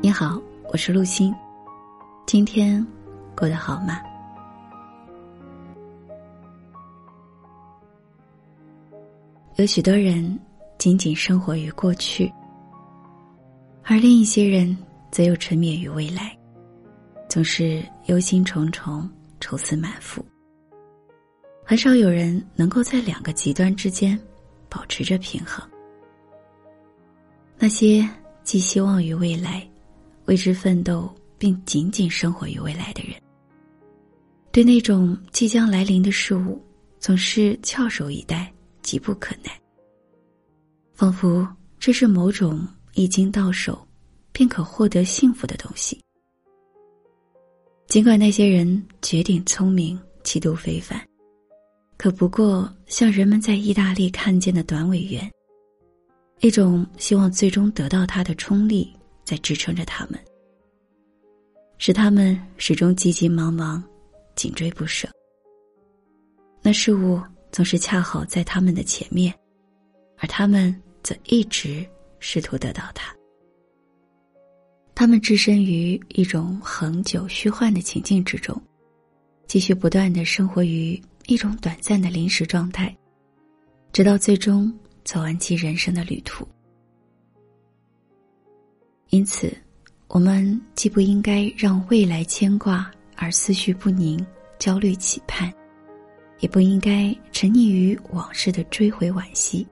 你好，我是陆欣。今天过得好吗？有许多人仅仅生活于过去，而另一些人则又沉湎于未来，总是忧心忡忡、愁思满腹。很少有人能够在两个极端之间保持着平衡。那些寄希望于未来。为之奋斗，并仅仅生活于未来的人，对那种即将来临的事物，总是翘首以待，急不可耐。仿佛这是某种一经到手，便可获得幸福的东西。尽管那些人绝顶聪明，气度非凡，可不过像人们在意大利看见的短尾猿，一种希望最终得到它的冲力。在支撑着他们，使他们始终急急忙忙、紧追不舍。那事物总是恰好在他们的前面，而他们则一直试图得到它。他们置身于一种恒久虚幻的情境之中，继续不断的生活于一种短暂的临时状态，直到最终走完其人生的旅途。因此，我们既不应该让未来牵挂而思绪不宁、焦虑期盼，也不应该沉溺于往事的追悔惋惜，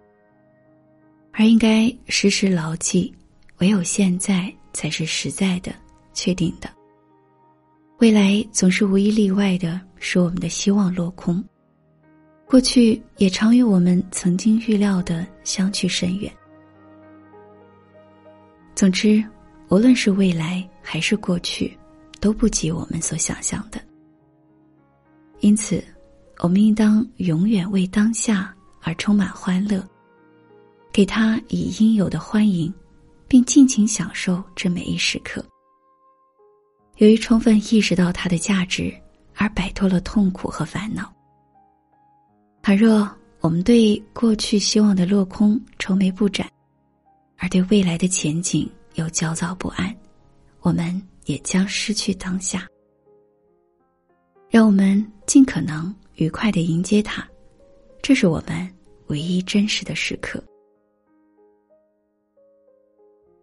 而应该时时牢记：唯有现在才是实在的、确定的。未来总是无一例外的使我们的希望落空，过去也常与我们曾经预料的相去甚远。总之，无论是未来还是过去，都不及我们所想象的。因此，我们应当永远为当下而充满欢乐，给他以应有的欢迎，并尽情享受这每一时刻。由于充分意识到它的价值，而摆脱了痛苦和烦恼。倘若我们对过去希望的落空愁眉不展，而对未来的前景又焦躁不安，我们也将失去当下。让我们尽可能愉快的迎接它，这是我们唯一真实的时刻。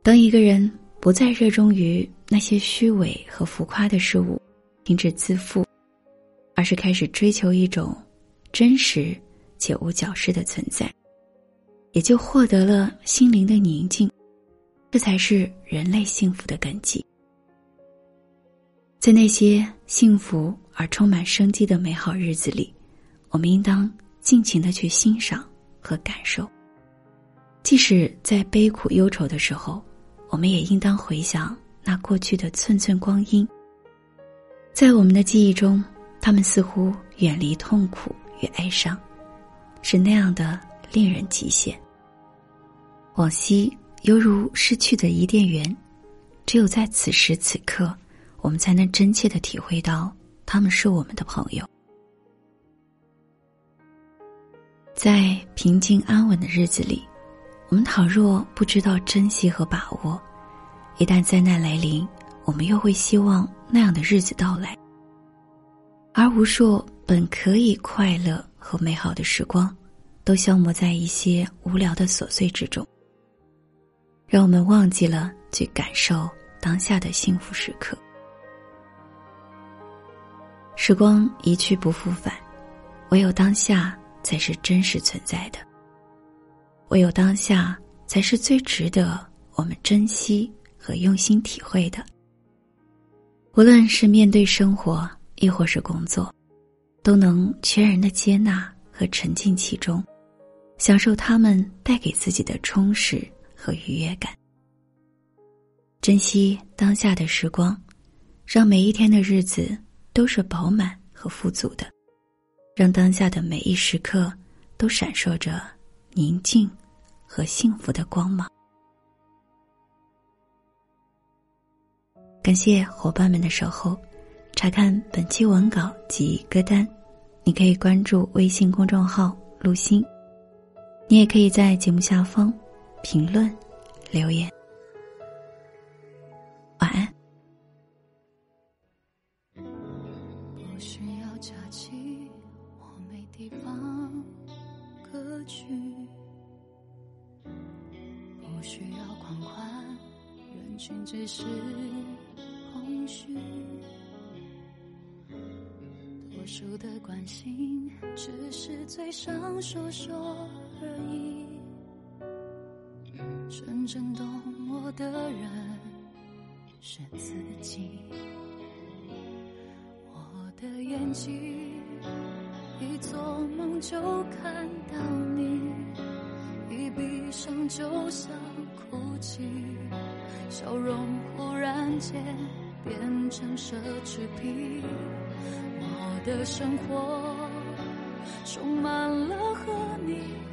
当一个人不再热衷于那些虚伪和浮夸的事物，停止自负，而是开始追求一种真实且无矫饰的存在。也就获得了心灵的宁静，这才是人类幸福的根基。在那些幸福而充满生机的美好日子里，我们应当尽情的去欣赏和感受。即使在悲苦忧愁的时候，我们也应当回想那过去的寸寸光阴。在我们的记忆中，他们似乎远离痛苦与哀伤，是那样的令人极限。往昔犹如失去的伊甸园，只有在此时此刻，我们才能真切的体会到他们是我们的朋友。在平静安稳的日子里，我们倘若不知道珍惜和把握，一旦灾难来临，我们又会希望那样的日子到来，而无数本可以快乐和美好的时光，都消磨在一些无聊的琐碎之中。让我们忘记了去感受当下的幸福时刻。时光一去不复返，唯有当下才是真实存在的。唯有当下才是最值得我们珍惜和用心体会的。无论是面对生活，亦或是工作，都能全然的接纳和沉浸其中，享受他们带给自己的充实。和愉悦感，珍惜当下的时光，让每一天的日子都是饱满和富足的，让当下的每一时刻都闪烁着宁静和幸福的光芒。感谢伙伴们的守候，查看本期文稿及歌单你可以关注微信公众号陆心你也可以在节目下方评论留言。晚安。不需要假期我没地方歌曲。不需要狂欢人群只是空虚。多数的关心，只是嘴上说说而已。真正懂我的人是自己。我的眼睛一做梦就看到你，一闭上就想哭泣，笑容忽然间变成奢侈品。的生活充满了和你。